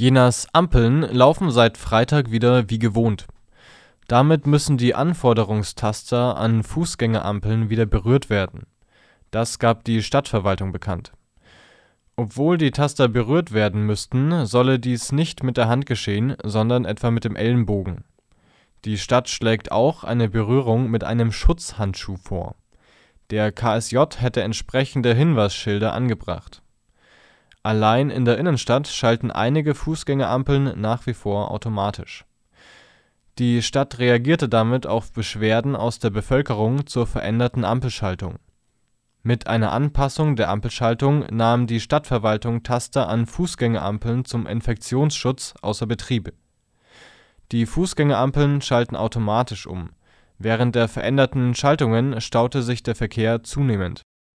Jenas Ampeln laufen seit Freitag wieder wie gewohnt. Damit müssen die Anforderungstaster an Fußgängerampeln wieder berührt werden. Das gab die Stadtverwaltung bekannt. Obwohl die Taster berührt werden müssten, solle dies nicht mit der Hand geschehen, sondern etwa mit dem Ellenbogen. Die Stadt schlägt auch eine Berührung mit einem Schutzhandschuh vor. Der KSJ hätte entsprechende Hinweisschilder angebracht. Allein in der Innenstadt schalten einige Fußgängerampeln nach wie vor automatisch. Die Stadt reagierte damit auf Beschwerden aus der Bevölkerung zur veränderten Ampelschaltung. Mit einer Anpassung der Ampelschaltung nahm die Stadtverwaltung Taster an Fußgängerampeln zum Infektionsschutz außer Betrieb. Die Fußgängerampeln schalten automatisch um. Während der veränderten Schaltungen staute sich der Verkehr zunehmend